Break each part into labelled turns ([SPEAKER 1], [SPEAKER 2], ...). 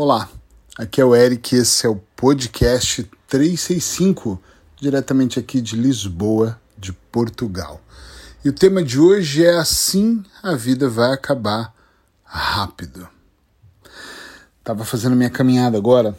[SPEAKER 1] Olá, aqui é o Eric, esse é o podcast 365, diretamente aqui de Lisboa, de Portugal. E o tema de hoje é Assim a vida vai acabar rápido. Estava fazendo minha caminhada agora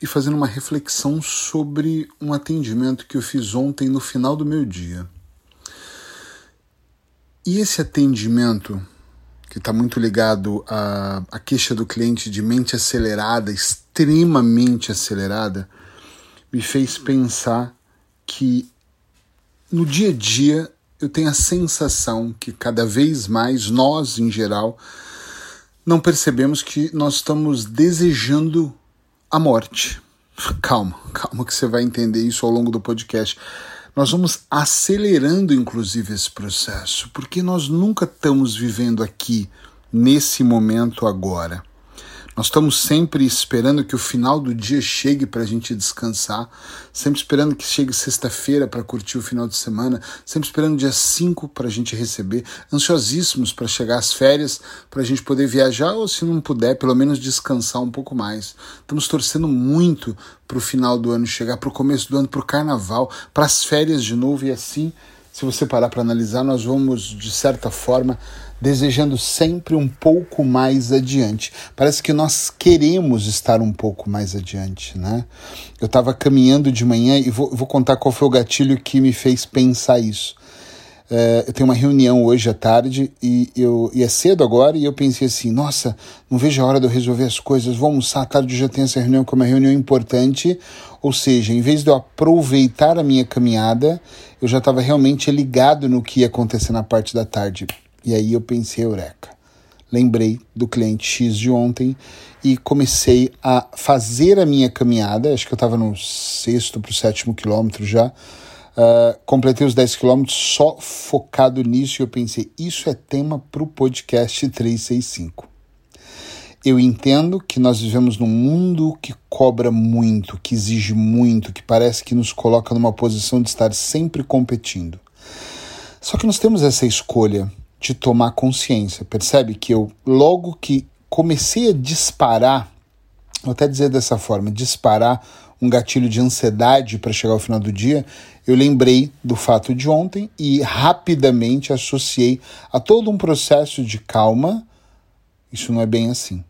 [SPEAKER 1] e fazendo uma reflexão sobre um atendimento que eu fiz ontem no final do meu dia. E esse atendimento que está muito ligado à, à queixa do cliente de mente acelerada, extremamente acelerada, me fez pensar que no dia a dia eu tenho a sensação que cada vez mais nós, em geral, não percebemos que nós estamos desejando a morte. Calma, calma que você vai entender isso ao longo do podcast nós vamos acelerando inclusive esse processo, porque nós nunca estamos vivendo aqui, nesse momento agora. Nós estamos sempre esperando que o final do dia chegue para a gente descansar, sempre esperando que chegue sexta-feira para curtir o final de semana, sempre esperando dia 5 para a gente receber, ansiosíssimos para chegar às férias, para a gente poder viajar ou, se não puder, pelo menos descansar um pouco mais. Estamos torcendo muito para o final do ano chegar, para o começo do ano, para o carnaval, para as férias de novo e assim, se você parar para analisar, nós vamos, de certa forma, desejando sempre um pouco mais adiante. Parece que nós queremos estar um pouco mais adiante, né? Eu estava caminhando de manhã e vou, vou, contar qual foi o gatilho que me fez pensar isso. É, eu tenho uma reunião hoje à tarde e, eu, e é cedo agora e eu pensei assim, nossa, não vejo a hora de eu resolver as coisas, vou almoçar à tarde, já tenho essa reunião que é uma reunião importante, ou seja, em vez de eu aproveitar a minha caminhada, eu já estava realmente ligado no que ia acontecer na parte da tarde. E aí eu pensei, eureka. Lembrei do cliente X de ontem e comecei a fazer a minha caminhada. Acho que eu estava no sexto para o sétimo quilômetro já. Uh, completei os 10 quilômetros só focado nisso e eu pensei, isso é tema para o podcast 365. Eu entendo que nós vivemos num mundo que cobra muito, que exige muito, que parece que nos coloca numa posição de estar sempre competindo. Só que nós temos essa escolha de tomar consciência. Percebe que eu, logo que comecei a disparar, vou até dizer dessa forma, disparar um gatilho de ansiedade para chegar ao final do dia, eu lembrei do fato de ontem e rapidamente associei a todo um processo de calma. Isso não é bem assim.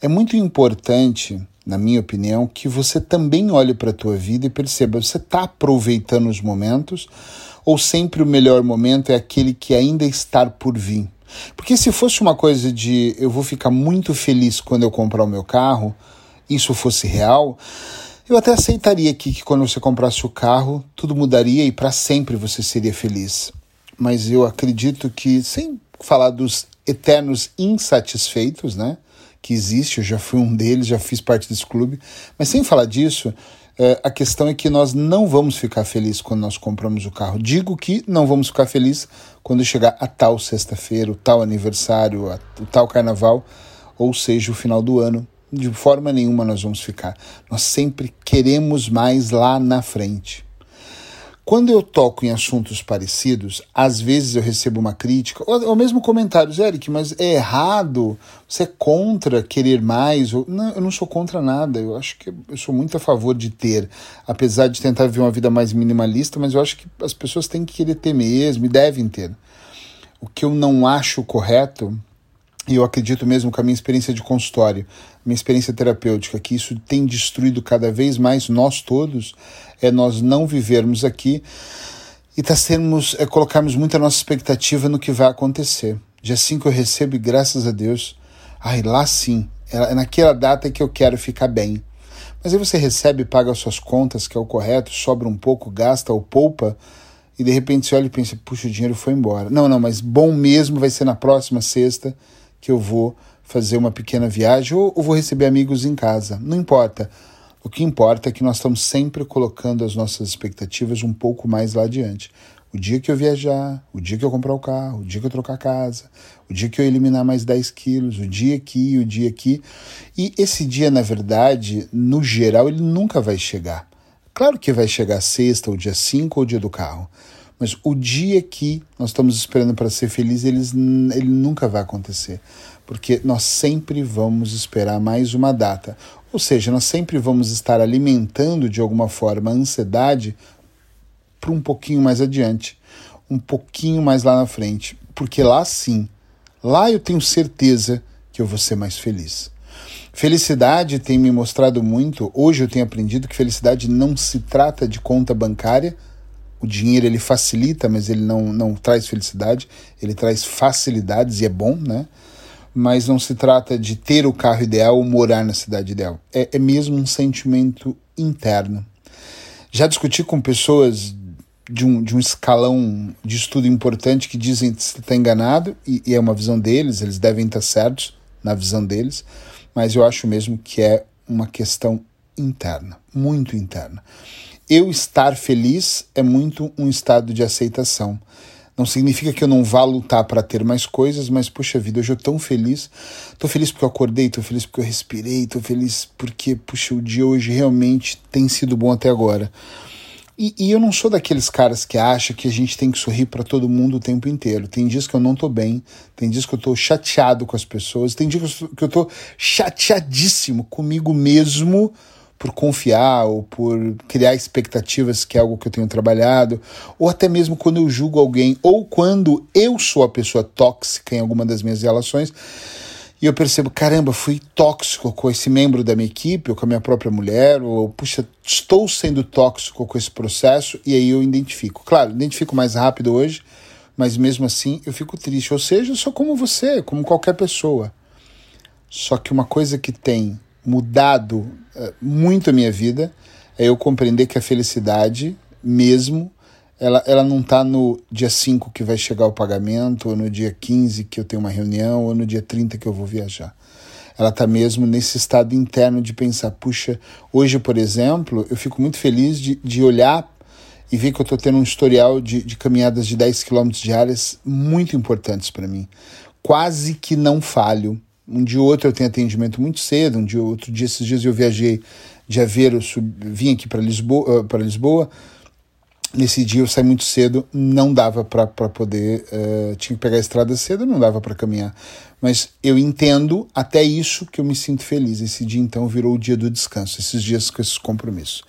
[SPEAKER 1] É muito importante, na minha opinião, que você também olhe para a tua vida e perceba, você está aproveitando os momentos ou sempre o melhor momento é aquele que ainda está por vir? Porque se fosse uma coisa de eu vou ficar muito feliz quando eu comprar o meu carro, isso fosse real, eu até aceitaria que, que quando você comprasse o carro, tudo mudaria e para sempre você seria feliz. Mas eu acredito que, sem falar dos eternos insatisfeitos, né? Que existe, eu já fui um deles, já fiz parte desse clube, mas sem falar disso, é, a questão é que nós não vamos ficar felizes quando nós compramos o carro. Digo que não vamos ficar felizes quando chegar a tal sexta-feira, o tal aniversário, a, o tal carnaval, ou seja, o final do ano. De forma nenhuma nós vamos ficar. Nós sempre queremos mais lá na frente. Quando eu toco em assuntos parecidos, às vezes eu recebo uma crítica, ou, ou mesmo comentários, Eric, mas é errado, você é contra querer mais? Ou, não, eu não sou contra nada, eu acho que eu sou muito a favor de ter, apesar de tentar viver uma vida mais minimalista, mas eu acho que as pessoas têm que querer ter mesmo e devem ter. O que eu não acho correto e eu acredito mesmo com a minha experiência de consultório, minha experiência terapêutica, que isso tem destruído cada vez mais nós todos, é nós não vivermos aqui e tá sermos, é colocarmos muita nossa expectativa no que vai acontecer. Dia 5 eu recebo e graças a Deus, ai, lá sim, é naquela data que eu quero ficar bem. Mas aí você recebe, paga as suas contas, que é o correto, sobra um pouco, gasta ou poupa, e de repente você olha e pensa, puxa, o dinheiro foi embora. Não, não, mas bom mesmo vai ser na próxima sexta que eu vou fazer uma pequena viagem ou, ou vou receber amigos em casa. Não importa. O que importa é que nós estamos sempre colocando as nossas expectativas um pouco mais lá adiante. O dia que eu viajar, o dia que eu comprar o carro, o dia que eu trocar a casa, o dia que eu eliminar mais 10 quilos, o dia que, o dia que. E esse dia, na verdade, no geral, ele nunca vai chegar. Claro que vai chegar sexta, ou dia 5, ou o dia do carro. Mas o dia que nós estamos esperando para ser feliz, eles, ele nunca vai acontecer. porque nós sempre vamos esperar mais uma data. Ou seja, nós sempre vamos estar alimentando de alguma forma a ansiedade para um pouquinho mais adiante, um pouquinho mais lá na frente, porque lá sim, lá eu tenho certeza que eu vou ser mais feliz. Felicidade tem me mostrado muito. Hoje eu tenho aprendido que felicidade não se trata de conta bancária. O dinheiro ele facilita, mas ele não, não traz felicidade. Ele traz facilidades e é bom, né? Mas não se trata de ter o carro ideal ou morar na cidade ideal. É, é mesmo um sentimento interno. Já discuti com pessoas de um, de um escalão de estudo importante que dizem que você está enganado, e, e é uma visão deles, eles devem estar certos na visão deles mas eu acho mesmo que é uma questão interna, muito interna. Eu estar feliz é muito um estado de aceitação. Não significa que eu não vá lutar para ter mais coisas, mas puxa vida, hoje eu tão feliz. Tô feliz porque eu acordei, tô feliz porque eu respirei, tô feliz porque, puxa, o dia hoje realmente tem sido bom até agora. E, e, eu não sou daqueles caras que acha que a gente tem que sorrir para todo mundo o tempo inteiro. Tem dias que eu não tô bem, tem dias que eu tô chateado com as pessoas, tem dias que eu tô chateadíssimo comigo mesmo por confiar ou por criar expectativas que é algo que eu tenho trabalhado, ou até mesmo quando eu julgo alguém, ou quando eu sou a pessoa tóxica em alguma das minhas relações e eu percebo, caramba, fui tóxico com esse membro da minha equipe, ou com a minha própria mulher, ou, puxa, estou sendo tóxico com esse processo, e aí eu identifico. Claro, identifico mais rápido hoje, mas mesmo assim eu fico triste. Ou seja, eu sou como você, como qualquer pessoa. Só que uma coisa que tem mudado uh, muito a minha vida é eu compreender que a felicidade, mesmo, ela, ela não está no dia 5 que vai chegar o pagamento, ou no dia 15 que eu tenho uma reunião, ou no dia 30 que eu vou viajar. Ela está mesmo nesse estado interno de pensar, puxa, hoje, por exemplo, eu fico muito feliz de, de olhar e ver que eu estou tendo um historial de, de caminhadas de 10 quilômetros diárias muito importantes para mim. Quase que não falho. Um dia ou outro eu tenho atendimento muito cedo, um dia outro dia, esses dias eu viajei de Aveiro, sub, vim aqui para Lisboa, uh, Lisboa nesse dia eu saí muito cedo, não dava para poder, uh, tinha que pegar a estrada cedo, não dava para caminhar. Mas eu entendo até isso que eu me sinto feliz. Esse dia então virou o dia do descanso, esses dias com esses compromissos.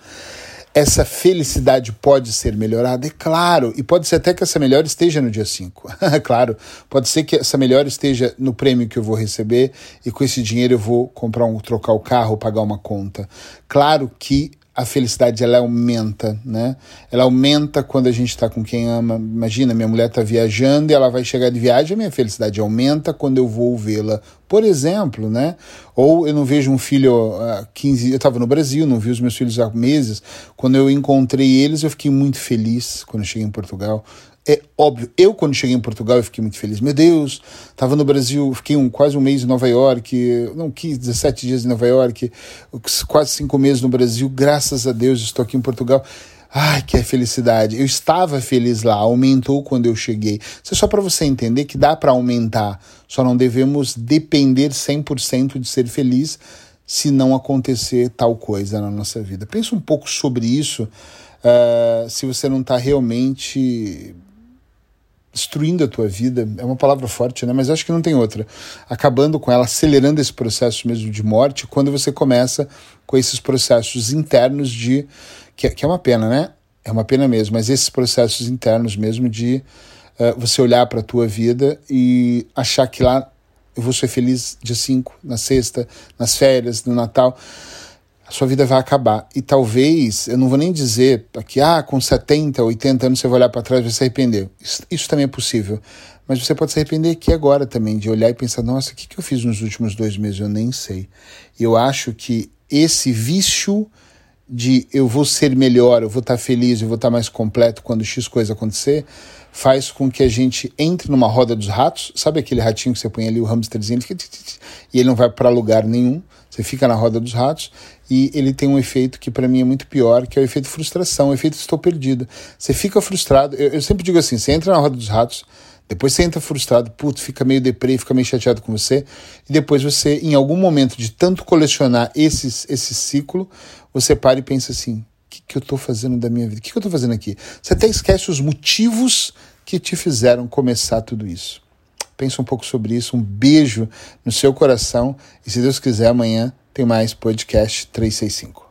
[SPEAKER 1] Essa felicidade pode ser melhorada? É claro, e pode ser até que essa melhora esteja no dia 5. claro, pode ser que essa melhora esteja no prêmio que eu vou receber e com esse dinheiro eu vou comprar um, trocar o carro, pagar uma conta. Claro que a felicidade ela aumenta, né? Ela aumenta quando a gente está com quem ama. Imagina, minha mulher está viajando e ela vai chegar de viagem, a minha felicidade aumenta quando eu vou vê-la, por exemplo, né? Ou eu não vejo um filho há 15, eu estava no Brasil, não vi os meus filhos há meses. Quando eu encontrei eles, eu fiquei muito feliz quando eu cheguei em Portugal. É óbvio, eu quando cheguei em Portugal eu fiquei muito feliz. Meu Deus, estava no Brasil, fiquei um, quase um mês em Nova York, não, 15, 17 dias em Nova York, quase cinco meses no Brasil, graças a Deus estou aqui em Portugal. Ai, que felicidade. Eu estava feliz lá, aumentou quando eu cheguei. Isso é só para você entender que dá para aumentar, só não devemos depender 100% de ser feliz se não acontecer tal coisa na nossa vida. Pensa um pouco sobre isso, uh, se você não está realmente destruindo a tua vida, é uma palavra forte, né? Mas acho que não tem outra. Acabando com ela, acelerando esse processo mesmo de morte, quando você começa com esses processos internos de. que, que é uma pena, né? É uma pena mesmo, mas esses processos internos mesmo de uh, você olhar para a tua vida e achar que lá eu vou ser feliz dia 5, na sexta, nas férias, no Natal a sua vida vai acabar. E talvez, eu não vou nem dizer que ah, com 70, 80 anos você vai olhar para trás e vai se arrepender. Isso, isso, também é possível. Mas você pode se arrepender aqui agora também, de olhar e pensar: nossa, o que, que eu fiz nos últimos dois meses? Eu nem sei. Eu acho que esse vício de eu vou ser melhor, eu vou estar feliz, eu vou estar mais completo quando X coisa acontecer, faz com que a gente entre numa roda dos ratos. Sabe aquele ratinho que você põe ali, o hamsterzinho, e ele não vai para lugar nenhum. Você fica na roda dos ratos e ele tem um efeito que para mim é muito pior, que é o efeito frustração, o efeito estou perdido. Você fica frustrado. Eu, eu sempre digo assim: você entra na roda dos ratos, depois você entra frustrado, puto, fica meio deprê, fica meio chateado com você, e depois você, em algum momento de tanto colecionar esses, esse ciclo, você para e pensa assim: o que, que eu estou fazendo da minha vida? O que, que eu estou fazendo aqui? Você até esquece os motivos que te fizeram começar tudo isso. Pensa um pouco sobre isso. Um beijo no seu coração e se Deus quiser amanhã tem mais podcast 365.